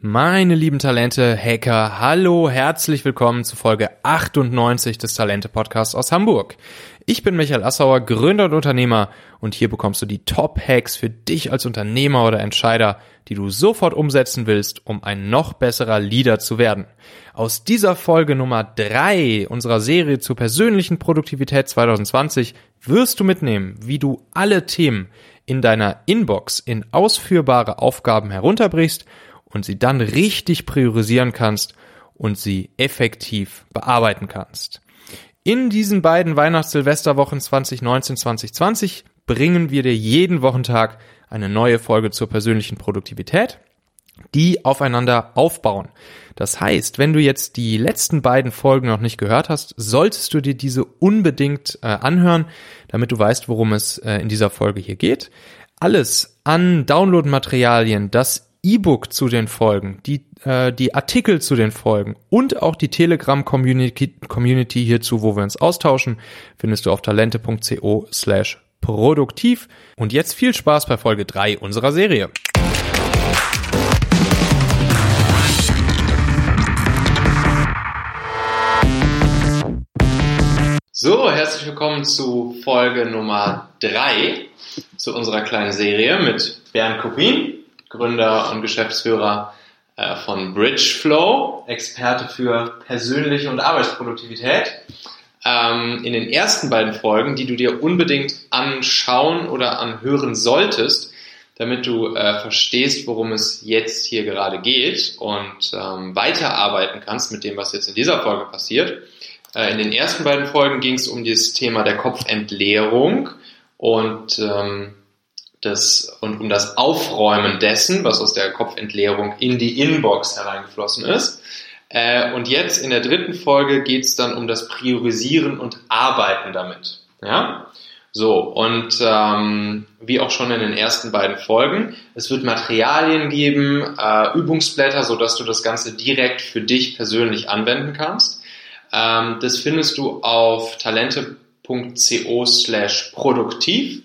Meine lieben Talente, Hacker, hallo, herzlich willkommen zu Folge 98 des Talente Podcasts aus Hamburg. Ich bin Michael Assauer, Gründer und Unternehmer und hier bekommst du die Top-Hacks für dich als Unternehmer oder Entscheider, die du sofort umsetzen willst, um ein noch besserer Leader zu werden. Aus dieser Folge Nummer 3 unserer Serie zur persönlichen Produktivität 2020 wirst du mitnehmen, wie du alle Themen in deiner Inbox in ausführbare Aufgaben herunterbrichst und sie dann richtig priorisieren kannst und sie effektiv bearbeiten kannst. In diesen beiden Weihnachts-Silvesterwochen 2019-2020 bringen wir dir jeden Wochentag eine neue Folge zur persönlichen Produktivität, die aufeinander aufbauen. Das heißt, wenn du jetzt die letzten beiden Folgen noch nicht gehört hast, solltest du dir diese unbedingt äh, anhören, damit du weißt, worum es äh, in dieser Folge hier geht. Alles an Downloadmaterialien, das E-Book zu den Folgen, die, äh, die Artikel zu den Folgen und auch die Telegram-Community Community hierzu, wo wir uns austauschen, findest du auf talente.co slash produktiv. Und jetzt viel Spaß bei Folge 3 unserer Serie. So, herzlich willkommen zu Folge Nummer 3 zu unserer kleinen Serie mit Bernd Kopin. Gründer und Geschäftsführer äh, von Bridgeflow, Experte für persönliche und Arbeitsproduktivität. Ähm, in den ersten beiden Folgen, die du dir unbedingt anschauen oder anhören solltest, damit du äh, verstehst, worum es jetzt hier gerade geht und ähm, weiterarbeiten kannst mit dem, was jetzt in dieser Folge passiert. Äh, in den ersten beiden Folgen ging es um das Thema der Kopfentleerung und ähm, das, und um das Aufräumen dessen, was aus der Kopfentleerung in die Inbox hereingeflossen ist. Äh, und jetzt in der dritten Folge geht es dann um das Priorisieren und Arbeiten damit. Ja? So, und ähm, wie auch schon in den ersten beiden Folgen, es wird Materialien geben, äh, Übungsblätter, sodass du das Ganze direkt für dich persönlich anwenden kannst. Ähm, das findest du auf talente.co slash produktiv.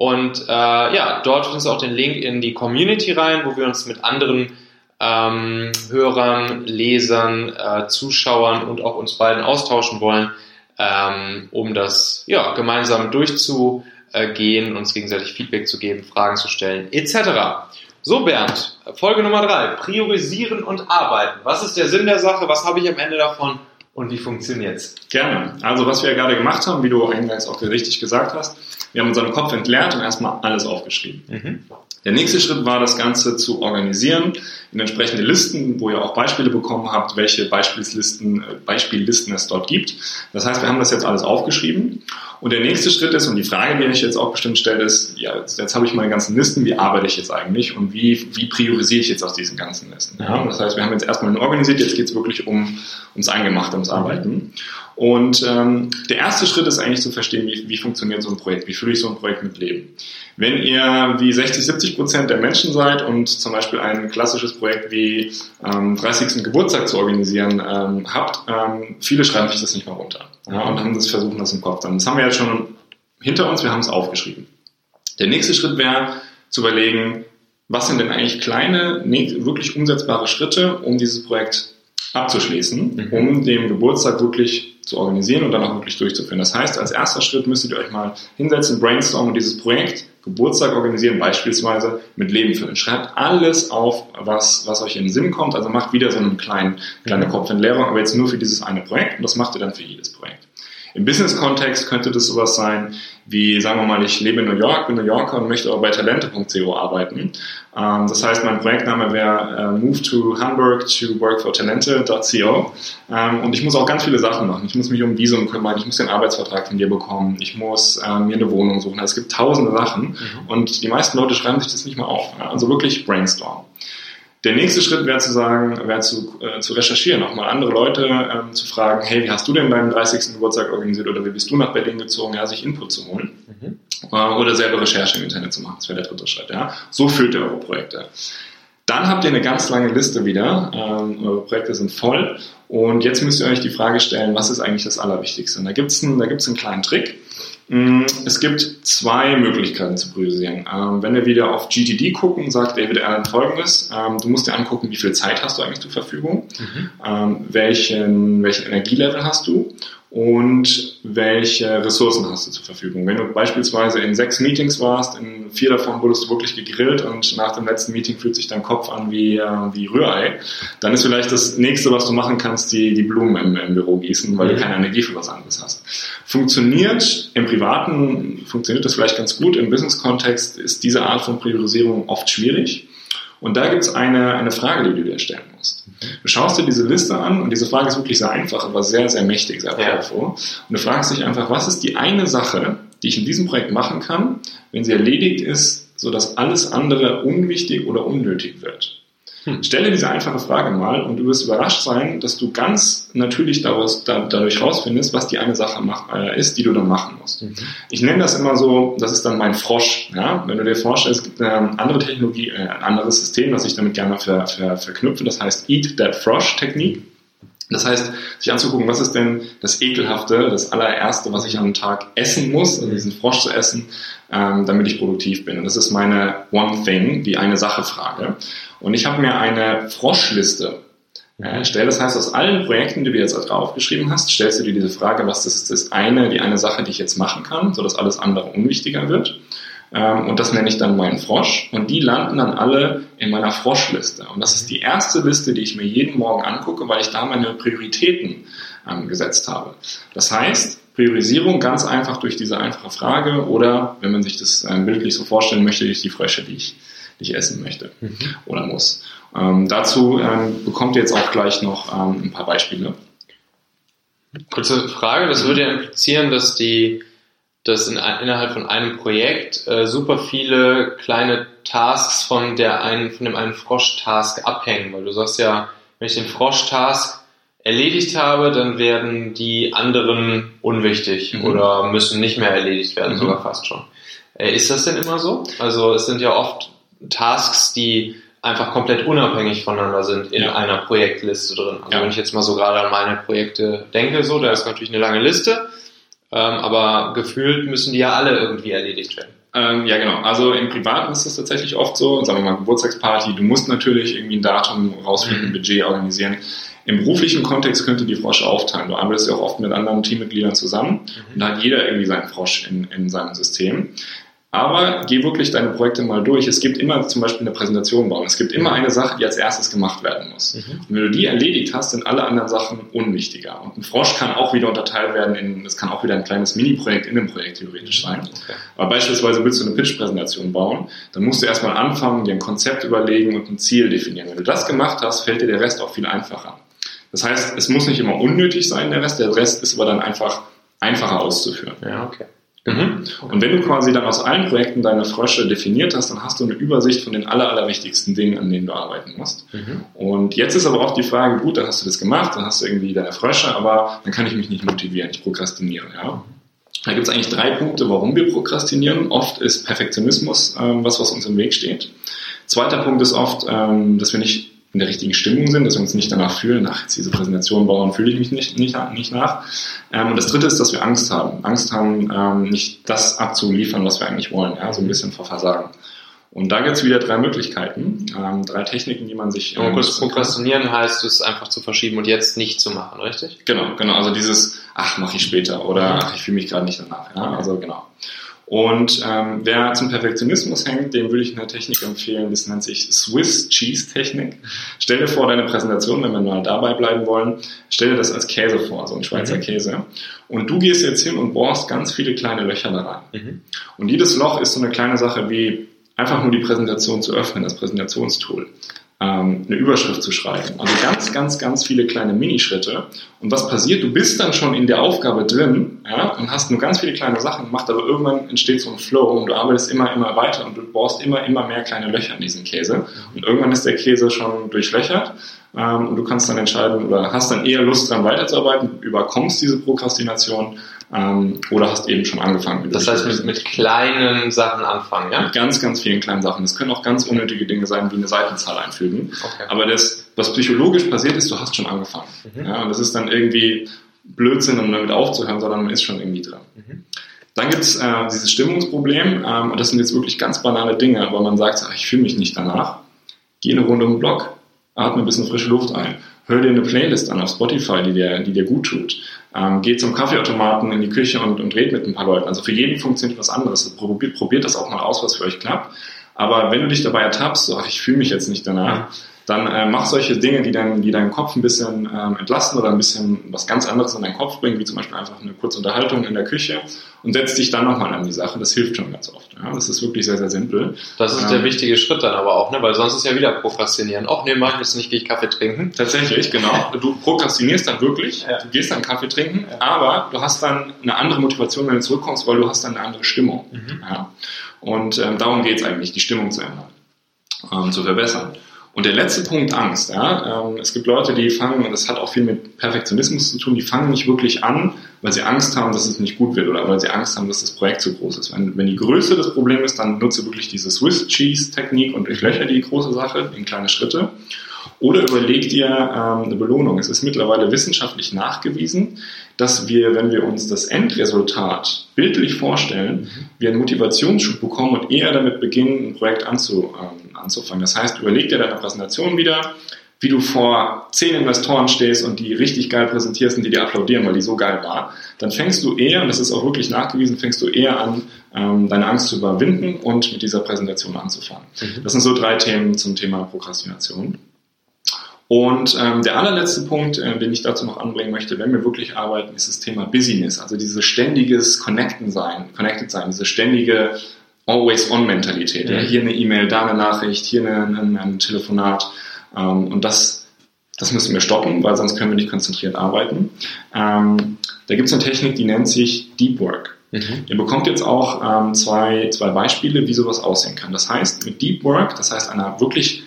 Und äh, ja, dort findest du auch den Link in die Community rein, wo wir uns mit anderen ähm, Hörern, Lesern, äh, Zuschauern und auch uns beiden austauschen wollen, ähm, um das ja, gemeinsam durchzugehen, uns gegenseitig Feedback zu geben, Fragen zu stellen, etc. So, Bernd, Folge Nummer drei: Priorisieren und arbeiten. Was ist der Sinn der Sache? Was habe ich am Ende davon? Und wie funktioniert's? Gerne. Also was wir ja gerade gemacht haben, wie du eingangs auch richtig gesagt hast, wir haben unseren Kopf entleert und erstmal alles aufgeschrieben. Mhm. Der nächste Schritt war, das Ganze zu organisieren in entsprechende Listen, wo ihr auch Beispiele bekommen habt, welche Beispiellisten, äh, Beispiellisten es dort gibt. Das heißt, wir haben das jetzt alles aufgeschrieben. Und der nächste Schritt ist, und die Frage, die ich jetzt auch bestimmt stelle, ist, ja, jetzt, jetzt habe ich meine ganzen Listen, wie arbeite ich jetzt eigentlich und wie, wie priorisiere ich jetzt aus diesen ganzen Listen? Ja, das heißt, wir haben jetzt erstmal organisiert, jetzt geht es wirklich um, ums Eingemachte, ums Arbeiten. Und ähm, der erste Schritt ist eigentlich zu verstehen, wie, wie funktioniert so ein Projekt, wie fühle ich so ein Projekt mit Leben. Wenn ihr wie 60, 70 Prozent der Menschen seid und zum Beispiel ein klassisches Projekt wie ähm, 30. Geburtstag zu organisieren ähm, habt, ähm, viele schreiben sich das nicht mal runter ja, und haben das versuchen, das im Kopf dann. Das haben wir jetzt schon hinter uns, wir haben es aufgeschrieben. Der nächste Schritt wäre zu überlegen, was sind denn eigentlich kleine, wirklich umsetzbare Schritte, um dieses Projekt abzuschließen, mhm. um dem Geburtstag wirklich zu organisieren und dann auch wirklich durchzuführen. Das heißt, als erster Schritt müsstet ihr euch mal hinsetzen, brainstormen und dieses Projekt Geburtstag organisieren, beispielsweise mit Leben füllen. Schreibt alles auf, was, was euch in den Sinn kommt. Also macht wieder so eine kleine, kleine Kopfentleerung, aber jetzt nur für dieses eine Projekt und das macht ihr dann für jedes Projekt. Im Business-Kontext könnte das sowas sein, wie, sagen wir mal, ich lebe in New York, bin New Yorker und möchte auch bei talente.co arbeiten. Ähm, das heißt, mein Projektname wäre äh, Move to Hamburg to work for talente.co. Ähm, und ich muss auch ganz viele Sachen machen. Ich muss mich um Visum kümmern, ich muss den Arbeitsvertrag von dir bekommen, ich muss ähm, mir eine Wohnung suchen. Also es gibt tausende Sachen mhm. und die meisten Leute schreiben sich das nicht mal auf. Also wirklich brainstorm. Der nächste Schritt wäre zu sagen, wäre zu, äh, zu recherchieren, auch mal andere Leute ähm, zu fragen, hey, wie hast du denn deinen 30. Geburtstag organisiert oder wie bist du nach Berlin gezogen, ja, sich Input zu holen mhm. äh, oder selber Recherche im Internet zu machen. Das wäre der dritte Schritt. Ja. So führt ihr eure Projekte. Dann habt ihr eine ganz lange Liste wieder. Ähm, eure Projekte sind voll. Und jetzt müsst ihr euch die Frage stellen, was ist eigentlich das Allerwichtigste? Und da gibt's einen, da gibt's einen kleinen Trick. Mm, es gibt zwei Möglichkeiten zu priorisieren. Ähm, wenn wir wieder auf GTD gucken, sagt David Allen folgendes. Ähm, du musst dir angucken, wie viel Zeit hast du eigentlich zur Verfügung, mhm. ähm, welchen, welchen Energielevel hast du und welche Ressourcen hast du zur Verfügung. Wenn du beispielsweise in sechs Meetings warst, in vier davon wurdest du wirklich gegrillt und nach dem letzten Meeting fühlt sich dein Kopf an wie, äh, wie Rührei, dann ist vielleicht das nächste, was du machen kannst, die, die Blumen im, im Büro gießen, weil mhm. du keine Energie für was anderes hast. Funktioniert im Privaten, funktioniert das vielleicht ganz gut, im Business-Kontext ist diese Art von Priorisierung oft schwierig. Und da gibt es eine, eine Frage, die du dir stellen musst. Du schaust dir diese Liste an und diese Frage ist wirklich sehr einfach, aber sehr, sehr mächtig, sehr powerful. Ja. Und du fragst dich einfach, was ist die eine Sache, die ich in diesem Projekt machen kann, wenn sie erledigt ist, sodass alles andere unwichtig oder unnötig wird? Hm. Stelle diese einfache Frage mal und du wirst überrascht sein, dass du ganz natürlich daraus, da, dadurch rausfindest, was die eine Sache mach, äh, ist, die du dann machen musst. Mhm. Ich nenne das immer so, das ist dann mein Frosch. Ja? Wenn du dir vorstellst, es gibt eine andere Technologie, äh, ein anderes System, das ich damit gerne ver, ver, verknüpfe, das heißt Eat That Frosch Technik. Das heißt, sich anzugucken, was ist denn das Ekelhafte, das allererste, was ich am Tag essen muss, also diesen Frosch zu essen, ähm, damit ich produktiv bin. Und das ist meine One Thing, die eine Sache Frage. Und ich habe mir eine Froschliste erstellt. Das heißt, aus allen Projekten, die du jetzt draufgeschrieben hast, stellst du dir diese Frage, was ist das eine, die eine Sache, die ich jetzt machen kann, sodass alles andere unwichtiger wird. Ähm, und das nenne ich dann meinen Frosch. Und die landen dann alle in meiner Froschliste. Und das ist die erste Liste, die ich mir jeden Morgen angucke, weil ich da meine Prioritäten ähm, gesetzt habe. Das heißt, Priorisierung ganz einfach durch diese einfache Frage oder, wenn man sich das ähm, bildlich so vorstellen möchte, durch die Frösche, die ich, die ich essen möchte mhm. oder muss. Ähm, dazu ähm, bekommt ihr jetzt auch gleich noch ähm, ein paar Beispiele. Kurze Frage, das würde ja implizieren, dass die dass in, innerhalb von einem Projekt äh, super viele kleine Tasks von der einen, von dem einen Frosch-Task abhängen, weil du sagst ja, wenn ich den Frosch-Task erledigt habe, dann werden die anderen unwichtig mhm. oder müssen nicht mehr erledigt werden, mhm. sogar fast schon. Äh, ist das denn immer so? Also es sind ja oft Tasks, die einfach komplett unabhängig voneinander sind in ja. einer Projektliste drin. Also ja. wenn ich jetzt mal so gerade an meine Projekte denke, so, da ist natürlich eine lange Liste ähm, aber gefühlt müssen die ja alle irgendwie erledigt werden. Ähm, ja, genau. Also im Privaten ist es tatsächlich oft so, sagen wir mal Geburtstagsparty, du musst natürlich irgendwie ein Datum rausfinden, ein mhm. Budget organisieren. Im beruflichen Kontext könnte die Frosch aufteilen. Du arbeitest ja auch oft mit anderen Teammitgliedern zusammen mhm. und da hat jeder irgendwie seinen Frosch in, in seinem System. Aber geh wirklich deine Projekte mal durch. Es gibt immer zum Beispiel eine Präsentation bauen. Es gibt immer eine Sache, die als erstes gemacht werden muss. Mhm. Und wenn du die erledigt hast, sind alle anderen Sachen unwichtiger. Und ein Frosch kann auch wieder unterteilt werden in, es kann auch wieder ein kleines Mini-Projekt in einem Projekt theoretisch sein. Okay. Aber beispielsweise willst du eine Pitch-Präsentation bauen, dann musst du erstmal anfangen, dir ein Konzept überlegen und ein Ziel definieren. Wenn du das gemacht hast, fällt dir der Rest auch viel einfacher. Das heißt, es muss nicht immer unnötig sein, der Rest. Der Rest ist aber dann einfach einfacher auszuführen. Ja, okay. Mhm. Und wenn du quasi dann aus allen Projekten deine Frösche definiert hast, dann hast du eine Übersicht von den aller, allerwichtigsten Dingen, an denen du arbeiten musst. Mhm. Und jetzt ist aber auch die Frage, gut, dann hast du das gemacht, dann hast du irgendwie deine Frösche, aber dann kann ich mich nicht motivieren, ich prokrastiniere. Ja? Da gibt es eigentlich drei Punkte, warum wir prokrastinieren. Oft ist Perfektionismus ähm, was, was uns im Weg steht. Zweiter Punkt ist oft, ähm, dass wir nicht in der richtigen Stimmung sind, dass wir uns nicht danach fühlen, ach, jetzt diese Präsentation bauen, fühle ich mich nicht, nicht, nicht nach. Ähm, und das dritte ist, dass wir Angst haben. Angst haben, ähm, nicht das abzuliefern, was wir eigentlich wollen, ja, so ein bisschen vor Versagen. Und da gibt es wieder drei Möglichkeiten, ähm, drei Techniken, die man sich. Ähm, kurz prokrastinieren heißt, es einfach zu verschieben und jetzt nicht zu machen, richtig? Genau, genau. Also dieses, ach, mache ich später oder ach, ich fühle mich gerade nicht danach. Ja? Also genau. Und ähm, wer zum Perfektionismus hängt, dem würde ich eine Technik empfehlen, das nennt sich Swiss Cheese Technik. Stell dir vor, deine Präsentation, wenn wir mal dabei bleiben wollen, stell dir das als Käse vor, so ein Schweizer mhm. Käse. Und du gehst jetzt hin und bohrst ganz viele kleine Löcher da rein. Mhm. Und jedes Loch ist so eine kleine Sache wie einfach nur die Präsentation zu öffnen, das Präsentationstool ähm, eine Überschrift zu schreiben. Also ganz, ganz, ganz viele kleine Minischritte. Und was passiert? Du bist dann schon in der Aufgabe drin ja, und hast nur ganz viele kleine Sachen gemacht, aber irgendwann entsteht so ein Flow und du arbeitest immer, immer weiter und du brauchst immer, immer mehr kleine Löcher in diesen Käse. Und irgendwann ist der Käse schon durchlöchert ähm, und du kannst dann entscheiden oder hast dann eher Lust dran weiterzuarbeiten, überkommst diese Prokrastination ähm, oder hast eben schon angefangen. das heißt, mit, mit kleinen Sachen anfangen, ja? Mit ganz, ganz vielen kleinen Sachen. Das können auch ganz unnötige Dinge sein, wie eine Seitenzahl einfügen. Okay. Aber das, was psychologisch passiert ist, du hast schon angefangen. Mhm. Ja, und das ist dann irgendwie Blödsinn, um damit aufzuhören, sondern man ist schon irgendwie dran. Mhm. Dann gibt es äh, dieses Stimmungsproblem ähm, und das sind jetzt wirklich ganz banale Dinge, aber man sagt, ach, ich fühle mich nicht danach. Geh eine Runde um den Block, atme ein bisschen frische Luft ein, hör dir eine Playlist an auf Spotify, die dir, die dir gut tut. Ähm, geh zum Kaffeeautomaten in die Küche und, und red mit ein paar Leuten. Also für jeden funktioniert was anderes. Probiert, probiert das auch mal aus, was für euch klappt. Aber wenn du dich dabei ertappst, so, ach, ich fühle mich jetzt nicht danach, dann äh, mach solche Dinge, die, dann, die deinen Kopf ein bisschen ähm, entlasten oder ein bisschen was ganz anderes in deinen Kopf bringen, wie zum Beispiel einfach eine kurze Unterhaltung in der Küche und setz dich dann nochmal an die Sache. Das hilft schon ganz oft. Ja? Das ist wirklich sehr, sehr simpel. Das ist ähm, der wichtige Schritt dann aber auch, ne? weil sonst ist ja wieder Prokrastinieren. Auch nee, mach ich jetzt nicht, gehe ich Kaffee trinken. Tatsächlich, genau. Du prokrastinierst dann wirklich, ja. du gehst dann Kaffee trinken, ja. aber du hast dann eine andere Motivation, wenn du zurückkommst, weil du hast dann eine andere Stimmung. Mhm. Ja? Und ähm, darum geht es eigentlich, die Stimmung zu ändern, ähm, zu verbessern. Und der letzte Punkt, Angst. Ja? Ähm, es gibt Leute, die fangen, und das hat auch viel mit Perfektionismus zu tun, die fangen nicht wirklich an, weil sie Angst haben, dass es nicht gut wird oder weil sie Angst haben, dass das Projekt zu groß ist. Wenn, wenn die Größe das Problem ist, dann nutze wirklich diese Swiss Cheese Technik und durchlöcher die große Sache in kleine Schritte. Oder überleg dir ähm, eine Belohnung. Es ist mittlerweile wissenschaftlich nachgewiesen, dass wir, wenn wir uns das Endresultat bildlich vorstellen, wir einen Motivationsschub bekommen und eher damit beginnen, ein Projekt anzu, ähm, anzufangen. Das heißt, überleg dir deine Präsentation wieder, wie du vor zehn Investoren stehst und die richtig geil präsentierst und die dir applaudieren, weil die so geil war, dann fängst du eher, und das ist auch wirklich nachgewiesen, fängst du eher an, ähm, deine Angst zu überwinden und mit dieser Präsentation anzufangen. Mhm. Das sind so drei Themen zum Thema Prokrastination. Und ähm, der allerletzte Punkt, äh, den ich dazu noch anbringen möchte, wenn wir wirklich arbeiten, ist das Thema Business, also dieses ständiges Connecten sein, Connected sein, diese ständige Always-on-Mentalität. Mhm. Ja, hier eine E-Mail, da eine Nachricht, hier eine, ein, ein Telefonat. Ähm, und das, das müssen wir stoppen, weil sonst können wir nicht konzentriert arbeiten. Ähm, da gibt es eine Technik, die nennt sich Deep Work. Mhm. Ihr bekommt jetzt auch ähm, zwei, zwei Beispiele, wie sowas aussehen kann. Das heißt, mit Deep Work, das heißt einer wirklich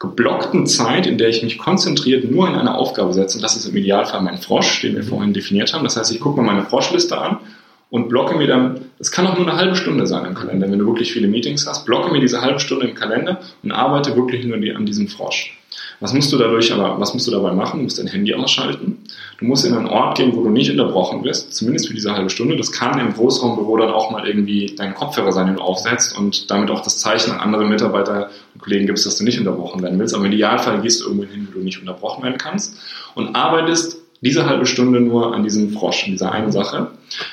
geblockten Zeit, in der ich mich konzentriert nur in eine Aufgabe setze, und das ist im Idealfall mein Frosch, den wir vorhin definiert haben. Das heißt, ich gucke mir meine Froschliste an und blocke mir dann, das kann auch nur eine halbe Stunde sein im Kalender, wenn du wirklich viele Meetings hast, blocke mir diese halbe Stunde im Kalender und arbeite wirklich nur an diesem Frosch. Was musst du dadurch aber, was musst du dabei machen? Du musst dein Handy ausschalten. Du musst in einen Ort gehen, wo du nicht unterbrochen wirst, zumindest für diese halbe Stunde. Das kann im Großraumbüro dann auch mal irgendwie dein Kopfhörer sein, den du aufsetzt und damit auch das Zeichen an andere Mitarbeiter und Kollegen gibst, dass du nicht unterbrochen werden willst. Aber im Idealfall gehst du irgendwo hin, wo du nicht unterbrochen werden kannst und arbeitest diese halbe Stunde nur an diesem Frosch, an dieser einen Sache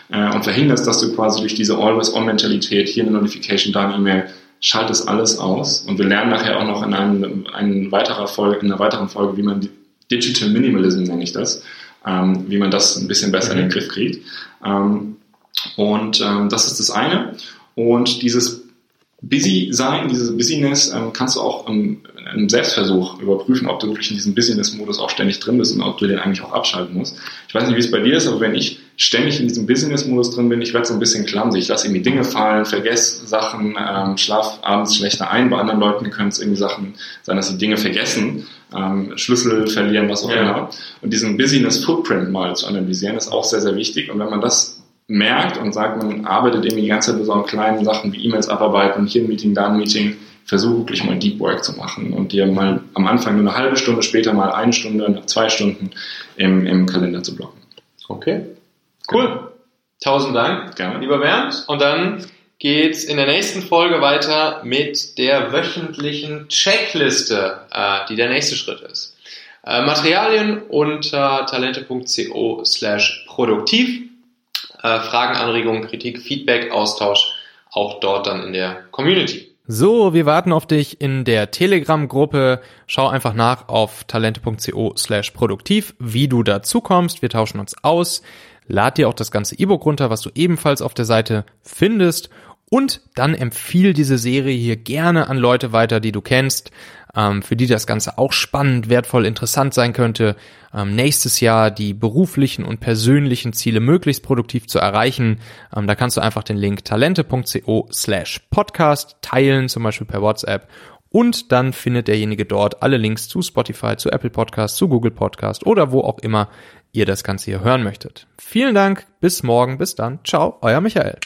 äh, und verhinderst, dass du quasi durch diese Always-On-Mentalität, hier eine Notification, da eine E-Mail, schaltest alles aus. Und wir lernen nachher auch noch in, einem, einem weiterer Folge, in einer weiteren Folge, wie man Digital Minimalism nenne ich das, ähm, wie man das ein bisschen besser mhm. in den mhm. Griff kriegt. Ähm, und ähm, das ist das eine. Und dieses Busy sein, dieses Busyness, ähm, kannst du auch im, im, Selbstversuch überprüfen, ob du wirklich in diesem Business-Modus auch ständig drin bist und ob du den eigentlich auch abschalten musst. Ich weiß nicht, wie es bei dir ist, aber wenn ich ständig in diesem Business-Modus drin bin, ich werde so ein bisschen clumsy. Ich lasse irgendwie Dinge fallen, vergesse Sachen, ähm, schlaf abends schlechter ein. Bei anderen Leuten können es irgendwie Sachen sein, dass sie Dinge vergessen, ähm, Schlüssel verlieren, was auch ja. immer. Und diesen Business-Footprint mal zu analysieren, ist auch sehr, sehr wichtig. Und wenn man das merkt und sagt, man arbeitet irgendwie die ganze Zeit mit so kleinen Sachen wie E-Mails abarbeiten, hier ein Meeting, da ein Meeting, versuch wirklich mal Deep Work zu machen und dir mal am Anfang nur eine halbe Stunde, später mal eine Stunde, zwei Stunden im, im Kalender zu blocken. Okay. Cool. Genau. Tausend Dank, Gerne. lieber Bernd. Und dann geht's in der nächsten Folge weiter mit der wöchentlichen Checkliste, äh, die der nächste Schritt ist. Äh, Materialien unter talente.co slash produktiv äh, Fragen, Anregungen, Kritik, Feedback, Austausch auch dort dann in der Community. So, wir warten auf dich in der Telegram-Gruppe. Schau einfach nach auf talente.co slash produktiv, wie du dazu kommst. Wir tauschen uns aus. Lad dir auch das ganze E-Book runter, was du ebenfalls auf der Seite findest. Und dann empfiehl diese Serie hier gerne an Leute weiter, die du kennst ähm, für die das Ganze auch spannend, wertvoll, interessant sein könnte, ähm, nächstes Jahr die beruflichen und persönlichen Ziele möglichst produktiv zu erreichen. Ähm, da kannst du einfach den Link talente.co slash podcast teilen, zum Beispiel per WhatsApp. Und dann findet derjenige dort alle Links zu Spotify, zu Apple Podcast, zu Google Podcast oder wo auch immer ihr das Ganze hier hören möchtet. Vielen Dank, bis morgen, bis dann. Ciao, euer Michael.